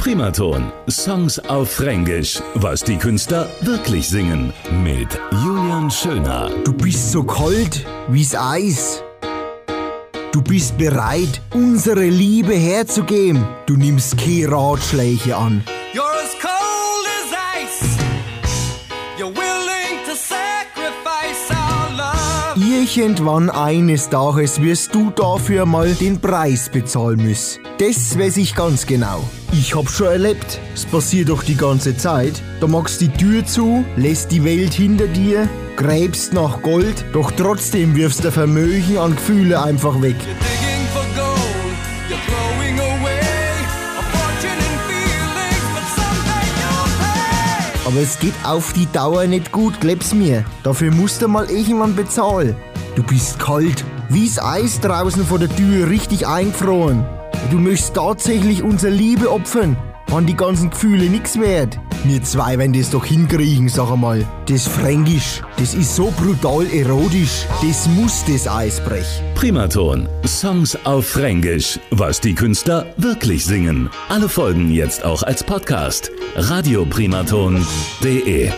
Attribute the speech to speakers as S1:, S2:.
S1: Primaton. Songs auf Fränkisch. Was die Künstler wirklich singen. Mit Julian Schöner.
S2: Du bist so kalt wie's Eis. Du bist bereit, unsere Liebe herzugeben. Du nimmst keine Ratschläge an.
S3: You're as cold as ice. You're willing to love.
S2: Irgendwann eines Tages wirst du dafür mal den Preis bezahlen müssen. Das weiß ich ganz genau. Ich hab schon erlebt. Es passiert doch die ganze Zeit. Da machst die Tür zu, lässt die Welt hinter dir, gräbst nach Gold, doch trotzdem wirfst der Vermögen an Gefühle einfach weg. Aber es geht auf die Dauer nicht gut, glaub's mir. Dafür musst du mal irgendwann bezahlen. Du bist kalt, wie's Eis draußen vor der Tür, richtig eingefroren. Du möchtest tatsächlich unsere Liebe opfern. Waren die ganzen Gefühle nix wert. Wir zwei werden das doch hinkriegen, sag einmal. Das Fränkisch, das ist so brutal erotisch. Das muss das Eis brechen.
S1: Primaton. Songs auf Fränkisch. Was die Künstler wirklich singen. Alle Folgen jetzt auch als Podcast. Radioprimaton.de